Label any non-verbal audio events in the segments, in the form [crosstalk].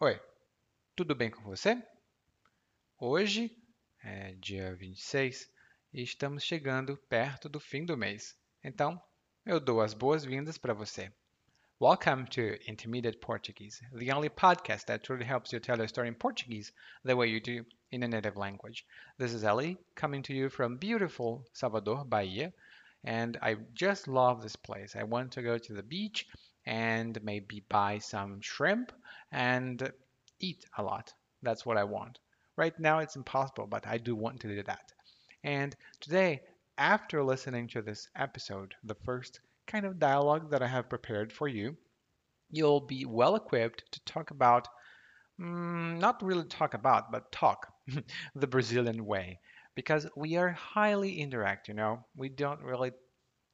Oi, tudo bem com você? Hoje é dia 26 e estamos chegando perto do fim do mês. Então, eu dou as boas-vindas para você. Welcome to Intermediate Portuguese, the only podcast that truly helps you tell a story in Portuguese the way you do in a native language. This is Ellie coming to you from beautiful Salvador, Bahia, and I just love this place. I want to go to the beach and maybe buy some shrimp and eat a lot. That's what I want. Right now it's impossible, but I do want to do that. And today, after listening to this episode, the first kind of dialogue that I have prepared for you, you'll be well equipped to talk about, mm, not really talk about, but talk [laughs] the Brazilian way. Because we are highly indirect, you know, we don't really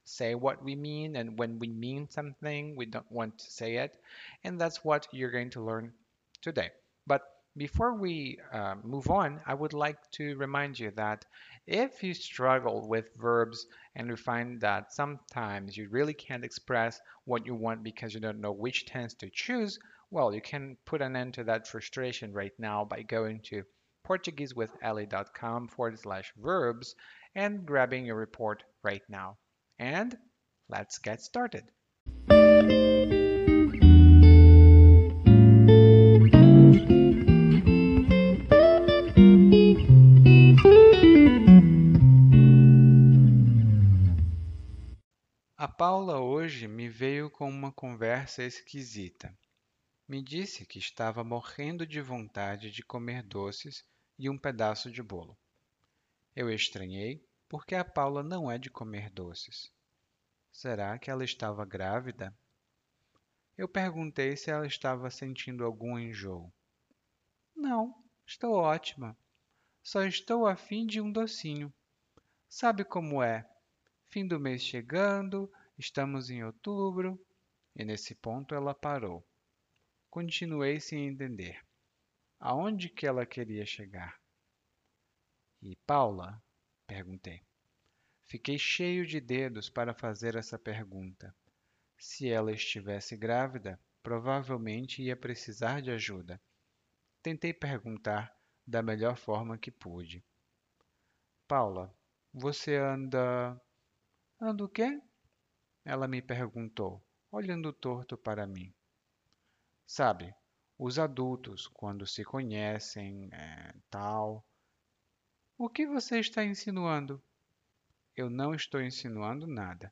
say what we mean, and when we mean something, we don't want to say it. And that's what you're going to learn today. But before we uh, move on, I would like to remind you that if you struggle with verbs and you find that sometimes you really can't express what you want because you don't know which tense to choose, well, you can put an end to that frustration right now by going to PortugueseWithEllie.com forward slash verbs and grabbing your report right now. And let's get started. A Paula hoje me veio com uma conversa esquisita. Me disse que estava morrendo de vontade de comer doces e um pedaço de bolo. Eu estranhei porque a Paula não é de comer doces. Será que ela estava grávida? Eu perguntei se ela estava sentindo algum enjoo. Não, estou ótima. Só estou afim de um docinho. Sabe como é? Fim do mês chegando, estamos em outubro. E nesse ponto ela parou. Continuei sem entender. Aonde que ela queria chegar? E Paula? perguntei. Fiquei cheio de dedos para fazer essa pergunta. Se ela estivesse grávida, provavelmente ia precisar de ajuda. Tentei perguntar da melhor forma que pude. Paula, você anda. Anda o quê? Ela me perguntou, olhando torto para mim. Sabe, os adultos, quando se conhecem, é, tal. O que você está insinuando? Eu não estou insinuando nada.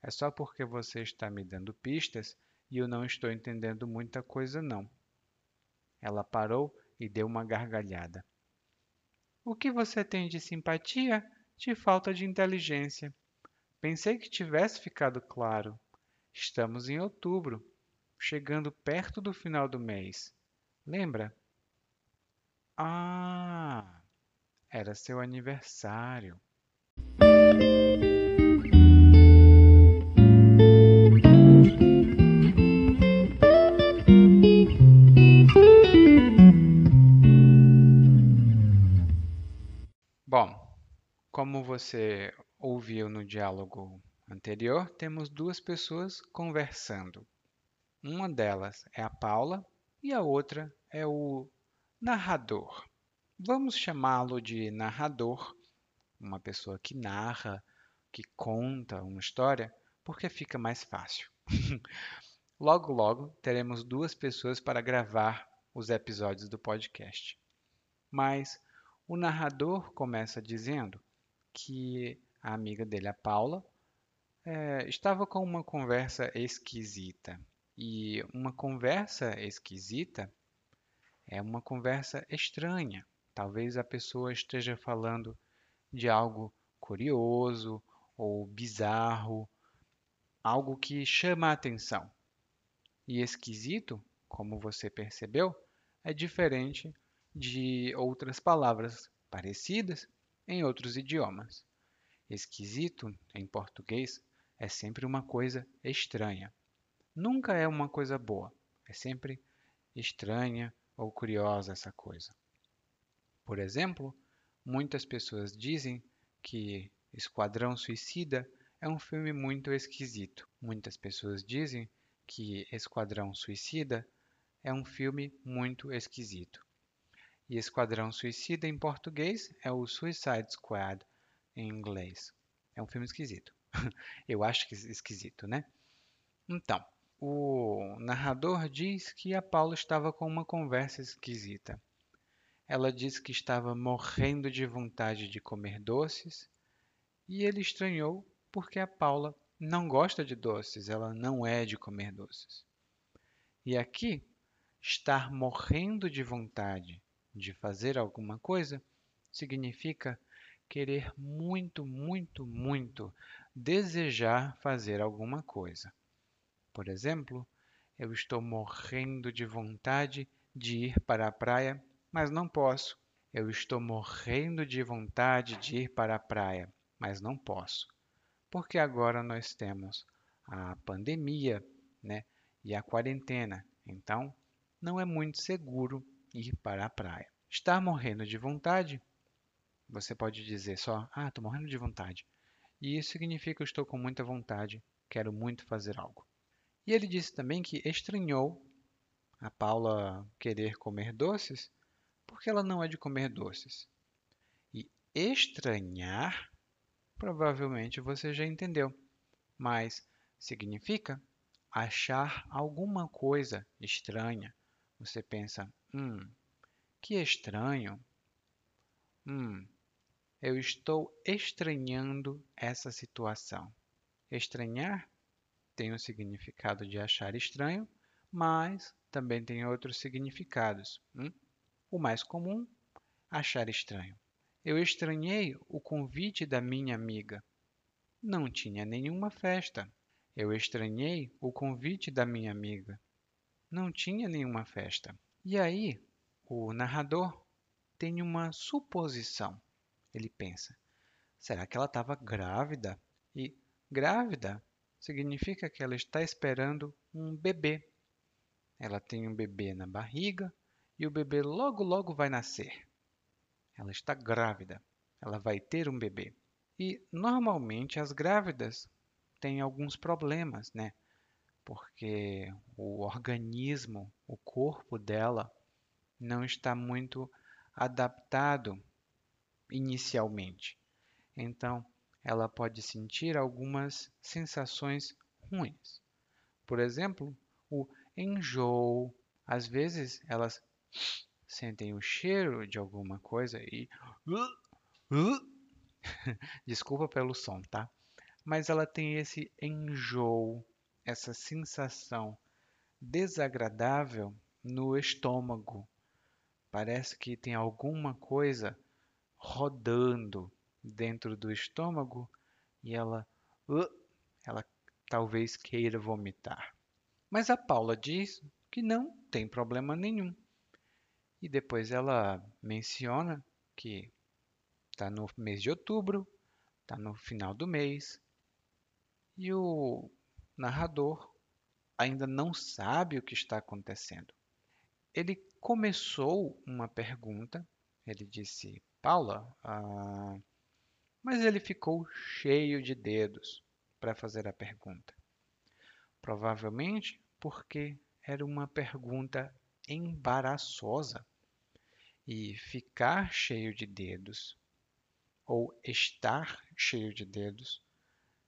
É só porque você está me dando pistas e eu não estou entendendo muita coisa, não. Ela parou e deu uma gargalhada. O que você tem de simpatia, de falta de inteligência? Pensei que tivesse ficado claro. Estamos em outubro, chegando perto do final do mês. Lembra? Ah, era seu aniversário. Bom, como você ouviu no diálogo anterior, temos duas pessoas conversando. Uma delas é a Paula e a outra é o narrador. Vamos chamá-lo de narrador, uma pessoa que narra, que conta uma história, porque fica mais fácil. [laughs] logo, logo teremos duas pessoas para gravar os episódios do podcast. Mas o narrador começa dizendo que a amiga dele, a Paula, é, estava com uma conversa esquisita. E uma conversa esquisita é uma conversa estranha. Talvez a pessoa esteja falando de algo curioso ou bizarro, algo que chama a atenção. E esquisito, como você percebeu, é diferente de outras palavras parecidas em outros idiomas. Esquisito, em português, é sempre uma coisa estranha. Nunca é uma coisa boa, é sempre estranha ou curiosa essa coisa. Por exemplo, muitas pessoas dizem que Esquadrão Suicida é um filme muito esquisito. Muitas pessoas dizem que Esquadrão Suicida é um filme muito esquisito. E Esquadrão Suicida em português é o Suicide Squad em inglês. É um filme esquisito. [laughs] Eu acho que esquisito, né? Então, o narrador diz que a Paula estava com uma conversa esquisita. Ela disse que estava morrendo de vontade de comer doces e ele estranhou porque a Paula não gosta de doces, ela não é de comer doces. E aqui, estar morrendo de vontade de fazer alguma coisa significa querer muito, muito, muito desejar fazer alguma coisa. Por exemplo, eu estou morrendo de vontade de ir para a praia, mas não posso. Eu estou morrendo de vontade de ir para a praia, mas não posso. Porque agora nós temos a pandemia, né, e a quarentena. Então, não é muito seguro ir para a praia. Estar morrendo de vontade, você pode dizer só: "Ah, estou morrendo de vontade". E isso significa que eu estou com muita vontade, quero muito fazer algo. E ele disse também que estranhou a Paula querer comer doces porque ela não é de comer doces. E estranhar, provavelmente você já entendeu, mas significa achar alguma coisa estranha. Você pensa, hum, que estranho. Hum, eu estou estranhando essa situação. Estranhar tem o significado de achar estranho, mas também tem outros significados. Hum? O mais comum, achar estranho. Eu estranhei o convite da minha amiga. Não tinha nenhuma festa. Eu estranhei o convite da minha amiga. Não tinha nenhuma festa. E aí, o narrador tem uma suposição. Ele pensa: será que ela estava grávida? E grávida significa que ela está esperando um bebê. Ela tem um bebê na barriga e o bebê logo logo vai nascer. Ela está grávida. Ela vai ter um bebê. E normalmente as grávidas têm alguns problemas, né? Porque o organismo, o corpo dela não está muito adaptado inicialmente. Então, ela pode sentir algumas sensações ruins. Por exemplo, o enjoo. Às vezes elas sentem o cheiro de alguma coisa e. [laughs] Desculpa pelo som, tá? Mas ela tem esse enjoo, essa sensação desagradável no estômago. Parece que tem alguma coisa rodando dentro do estômago e ela, ela talvez queira vomitar. Mas a Paula diz que não tem problema nenhum. E depois ela menciona que está no mês de outubro, está no final do mês, e o narrador ainda não sabe o que está acontecendo. Ele começou uma pergunta, ele disse: Paula, ah, mas ele ficou cheio de dedos para fazer a pergunta. Provavelmente porque era uma pergunta embaraçosa. E ficar cheio de dedos ou estar cheio de dedos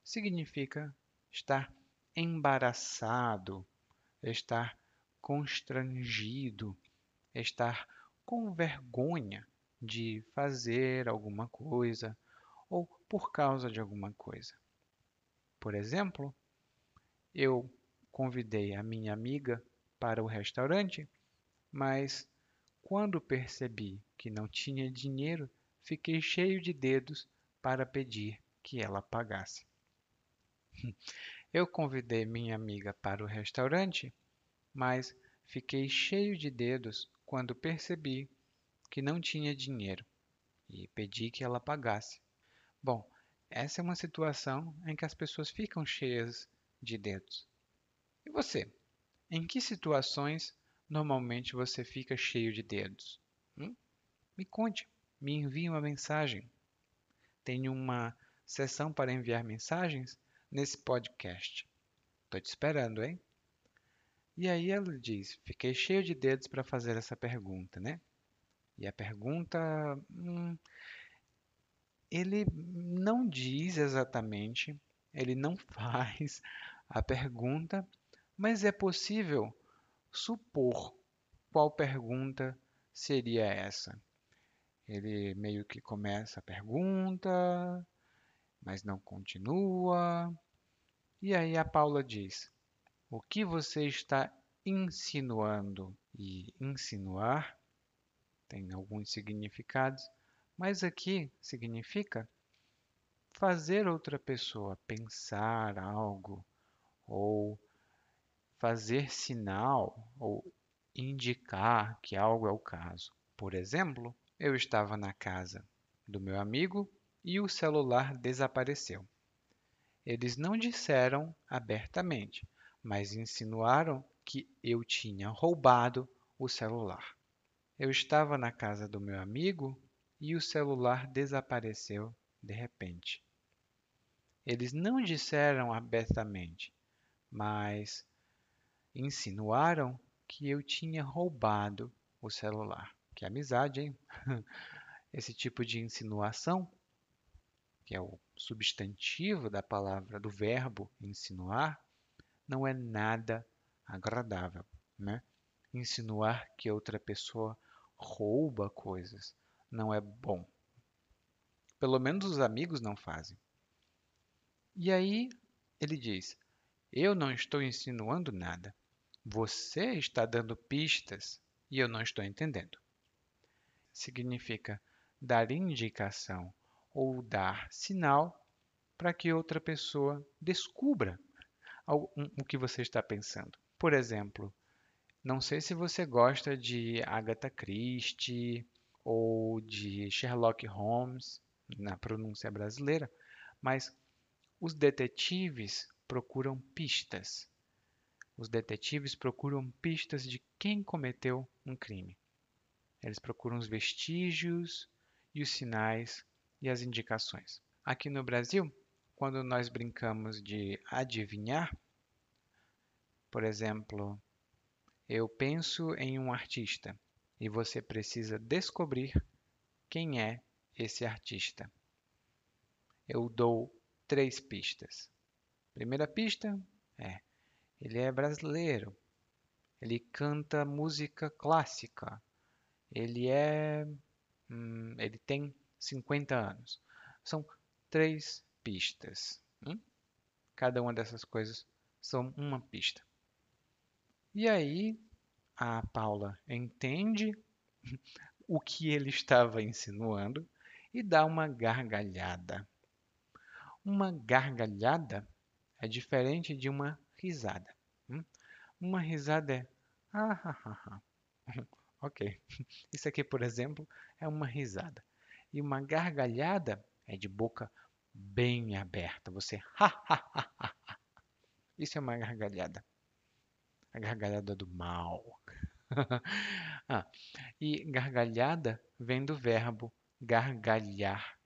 significa estar embaraçado, estar constrangido, estar com vergonha de fazer alguma coisa ou por causa de alguma coisa. Por exemplo, eu convidei a minha amiga para o restaurante, mas quando percebi que não tinha dinheiro, fiquei cheio de dedos para pedir que ela pagasse. [laughs] Eu convidei minha amiga para o restaurante, mas fiquei cheio de dedos quando percebi que não tinha dinheiro e pedi que ela pagasse. Bom, essa é uma situação em que as pessoas ficam cheias de dedos. E você? Em que situações normalmente você fica cheio de dedos? Hum? Me conte, me envie uma mensagem. Tenho uma sessão para enviar mensagens nesse podcast. Estou te esperando, hein? E aí ela diz: Fiquei cheio de dedos para fazer essa pergunta, né? E a pergunta. Hum, ele não diz exatamente, ele não [laughs] faz a pergunta, mas é possível supor qual pergunta seria essa. Ele meio que começa a pergunta, mas não continua. E aí a Paula diz: O que você está insinuando? E insinuar tem alguns significados, mas aqui significa fazer outra pessoa pensar algo ou fazer sinal ou indicar que algo é o caso. Por exemplo, eu estava na casa do meu amigo e o celular desapareceu. Eles não disseram abertamente, mas insinuaram que eu tinha roubado o celular. Eu estava na casa do meu amigo e o celular desapareceu de repente. Eles não disseram abertamente, mas insinuaram que eu tinha roubado o celular. Que amizade, hein? [laughs] Esse tipo de insinuação, que é o substantivo da palavra, do verbo insinuar, não é nada agradável, né? Insinuar que outra pessoa rouba coisas não é bom. Pelo menos os amigos não fazem. E aí ele diz: Eu não estou insinuando nada. Você está dando pistas e eu não estou entendendo. Significa dar indicação ou dar sinal para que outra pessoa descubra o que você está pensando. Por exemplo, não sei se você gosta de Agatha Christie ou de Sherlock Holmes, na pronúncia brasileira, mas os detetives procuram pistas. Os detetives procuram pistas de quem cometeu um crime. Eles procuram os vestígios e os sinais e as indicações. Aqui no Brasil, quando nós brincamos de adivinhar, por exemplo, eu penso em um artista e você precisa descobrir quem é esse artista. Eu dou três pistas. Primeira pista é ele é brasileiro. Ele canta música clássica. Ele é. Hum, ele tem 50 anos. São três pistas. Hum? Cada uma dessas coisas são uma pista. E aí a Paula entende [laughs] o que ele estava insinuando e dá uma gargalhada. Uma gargalhada é diferente de uma risada. Hum? Uma risada é ah, [laughs] ok. Isso aqui, por exemplo, é uma risada. E uma gargalhada é de boca bem aberta. Você ha, ha, ha, ha. Isso é uma gargalhada. A gargalhada do mal. [laughs] ah, e gargalhada vem do verbo gargalhar.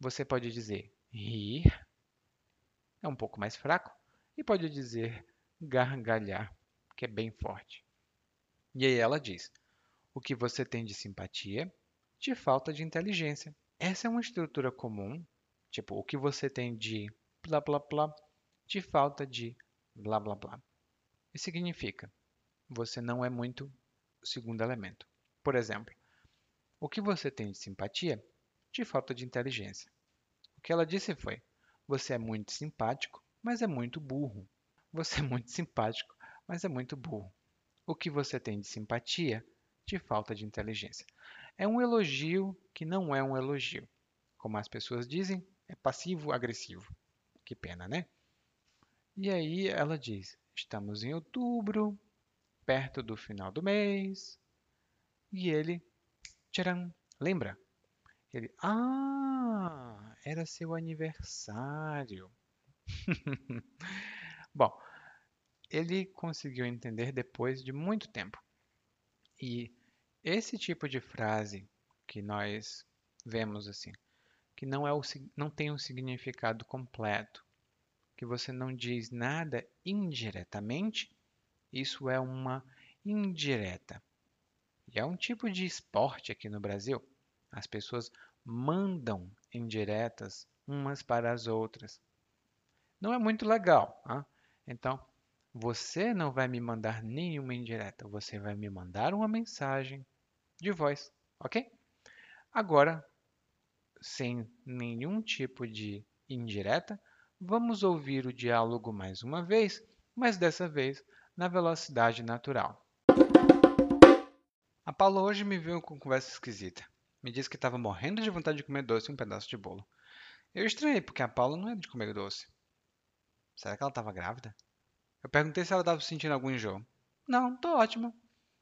Você pode dizer rir, é um pouco mais fraco, e pode dizer gargalhar, que é bem forte. E aí ela diz: o que você tem de simpatia, de falta de inteligência. Essa é uma estrutura comum, tipo, o que você tem de blá blá blá, de falta de blá blá blá. E significa: você não é muito segundo elemento. Por exemplo, o que você tem de simpatia, de falta de inteligência. O que ela disse foi: você é muito simpático, mas é muito burro. Você é muito simpático, mas é muito burro. O que você tem de simpatia, de falta de inteligência. É um elogio que não é um elogio. Como as pessoas dizem, é passivo-agressivo. Que pena, né? E aí ela diz: estamos em outubro, perto do final do mês. E ele, tcharam, lembra? Ele, ah, era seu aniversário. [laughs] Bom, ele conseguiu entender depois de muito tempo. E esse tipo de frase que nós vemos assim, que não, é o, não tem um significado completo, que você não diz nada indiretamente, Isso é uma indireta. E é um tipo de esporte aqui no Brasil. As pessoas mandam indiretas umas para as outras. Não é muito legal. Então, você não vai me mandar nenhuma indireta. Você vai me mandar uma mensagem de voz, ok? Agora, sem nenhum tipo de indireta, vamos ouvir o diálogo mais uma vez, mas dessa vez na velocidade natural. A Paula hoje me viu com conversa esquisita. Me disse que estava morrendo de vontade de comer doce e um pedaço de bolo. Eu estranhei, porque a Paula não é de comer doce. Será que ela estava grávida? Eu perguntei se ela estava sentindo algum enjoo. Não, tô ótima.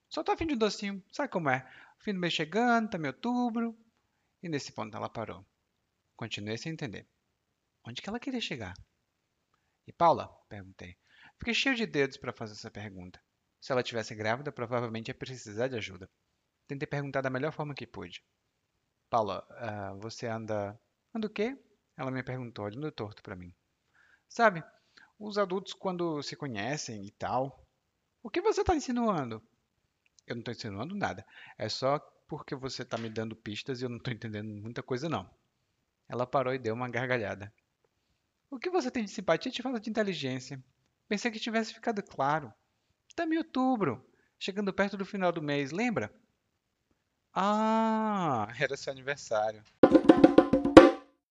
Só tô afim de um docinho. Sabe como é? Fim do mês chegando, tá meio outubro. E nesse ponto ela parou. Continuei sem entender. Onde que ela queria chegar? E Paula? Perguntei. Fiquei cheio de dedos para fazer essa pergunta. Se ela tivesse grávida, provavelmente ia precisar de ajuda. Tentei perguntar da melhor forma que pude. Paula, uh, você anda. Anda o quê? Ela me perguntou, olhando torto para mim. Sabe, os adultos quando se conhecem e tal. O que você está insinuando? Eu não estou insinuando nada. É só porque você está me dando pistas e eu não estou entendendo muita coisa, não. Ela parou e deu uma gargalhada. O que você tem de simpatia te fala de inteligência. Pensei que tivesse ficado claro. Estamos em outubro, chegando perto do final do mês, lembra? Ah, era seu aniversário.